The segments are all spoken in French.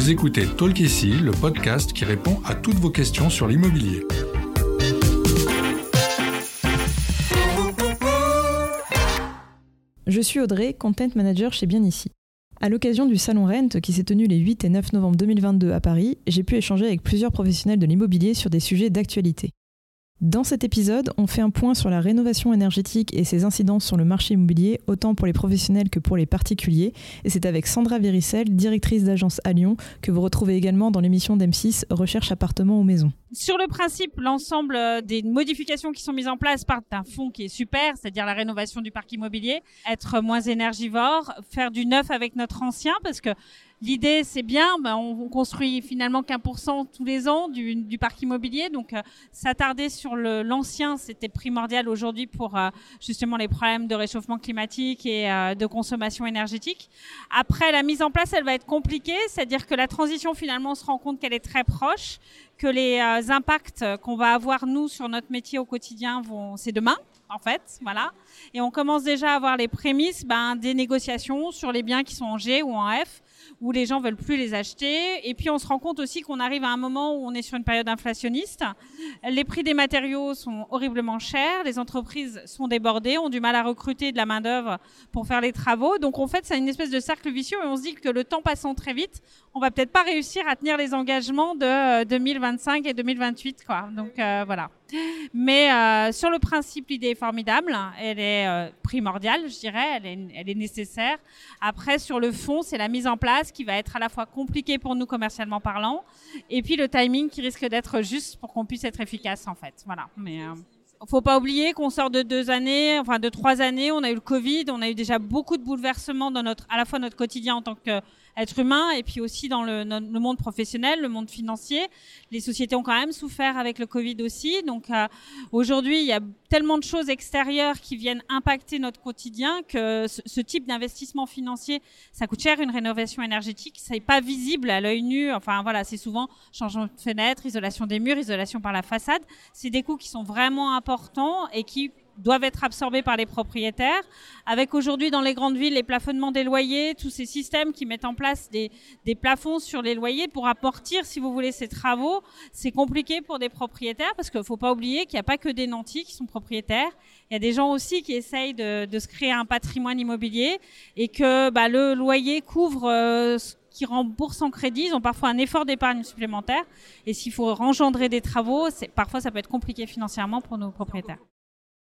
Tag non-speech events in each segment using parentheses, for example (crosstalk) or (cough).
Vous écoutez Talk le podcast qui répond à toutes vos questions sur l'immobilier. Je suis Audrey, Content Manager chez Bien Ici. À l'occasion du Salon Rent qui s'est tenu les 8 et 9 novembre 2022 à Paris, j'ai pu échanger avec plusieurs professionnels de l'immobilier sur des sujets d'actualité. Dans cet épisode, on fait un point sur la rénovation énergétique et ses incidences sur le marché immobilier, autant pour les professionnels que pour les particuliers. Et c'est avec Sandra Véricel, directrice d'agence à Lyon, que vous retrouvez également dans l'émission d'M6 Recherche appartement ou maison. Sur le principe, l'ensemble euh, des modifications qui sont mises en place partent d'un fonds qui est super, c'est-à-dire la rénovation du parc immobilier, être moins énergivore, faire du neuf avec notre ancien, parce que L'idée, c'est bien, ben, on, construit finalement qu'un pour cent tous les ans du, du parc immobilier. Donc, euh, s'attarder sur l'ancien, c'était primordial aujourd'hui pour euh, justement les problèmes de réchauffement climatique et euh, de consommation énergétique. Après, la mise en place, elle va être compliquée, c'est-à-dire que la transition, finalement, on se rend compte qu'elle est très proche, que les impacts qu'on va avoir, nous, sur notre métier au quotidien, vont, c'est demain en fait, voilà. Et on commence déjà à avoir les prémices ben, des négociations sur les biens qui sont en G ou en F où les gens veulent plus les acheter. Et puis on se rend compte aussi qu'on arrive à un moment où on est sur une période inflationniste. Les prix des matériaux sont horriblement chers, les entreprises sont débordées, ont du mal à recruter de la main d'œuvre pour faire les travaux. Donc en fait, c'est une espèce de cercle vicieux et on se dit que le temps passant très vite, on va peut-être pas réussir à tenir les engagements de 2025 euh, et 2028, quoi. Donc euh, voilà. Mais euh, sur le principe, l'idée est formidable, elle est primordiale, je dirais, elle est, elle est nécessaire. Après, sur le fond, c'est la mise en place qui va être à la fois compliquée pour nous commercialement parlant, et puis le timing qui risque d'être juste pour qu'on puisse être efficace, en fait. Voilà. Mais euh, faut pas oublier qu'on sort de deux années, enfin de trois années. On a eu le Covid, on a eu déjà beaucoup de bouleversements dans notre, à la fois notre quotidien en tant que être humain et puis aussi dans le, le, monde professionnel, le monde financier. Les sociétés ont quand même souffert avec le Covid aussi. Donc euh, aujourd'hui, il y a tellement de choses extérieures qui viennent impacter notre quotidien que ce, type d'investissement financier, ça coûte cher une rénovation énergétique. Ça n'est pas visible à l'œil nu. Enfin voilà, c'est souvent changement de fenêtre, isolation des murs, isolation par la façade. C'est des coûts qui sont vraiment importants et qui doivent être absorbés par les propriétaires. Avec aujourd'hui dans les grandes villes les plafonnements des loyers, tous ces systèmes qui mettent en place des, des plafonds sur les loyers pour apporter, si vous voulez, ces travaux, c'est compliqué pour des propriétaires parce qu'il ne faut pas oublier qu'il n'y a pas que des nantis qui sont propriétaires. Il y a des gens aussi qui essayent de, de se créer un patrimoine immobilier et que bah, le loyer couvre euh, qui remboursent en crédit, ils ont parfois un effort d'épargne supplémentaire. Et s'il faut engendrer des travaux, parfois ça peut être compliqué financièrement pour nos propriétaires.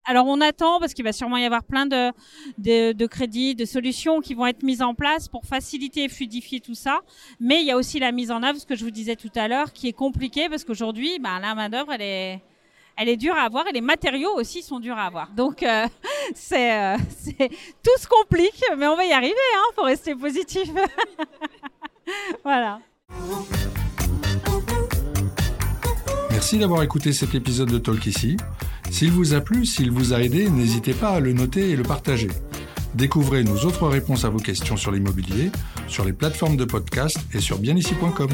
Alors on attend parce qu'il va sûrement y avoir plein de, crédits, de solutions qui vont être mises en place pour faciliter et fluidifier tout ça. Mais il y a aussi la mise en œuvre, ce que je vous disais tout à l'heure, qui est compliquée parce qu'aujourd'hui, bah, la main d'œuvre, elle est, elle est dure à avoir et les matériaux aussi sont durs à avoir. Donc euh, (laughs) c'est, euh, (laughs) tout se complique, mais on va y arriver. Hein, faut rester positif. (laughs) (laughs) voilà. Merci d'avoir écouté cet épisode de Talk ici. S'il vous a plu, s'il vous a aidé, n'hésitez pas à le noter et le partager. Découvrez nos autres réponses à vos questions sur l'immobilier sur les plateformes de podcast et sur bienici.com.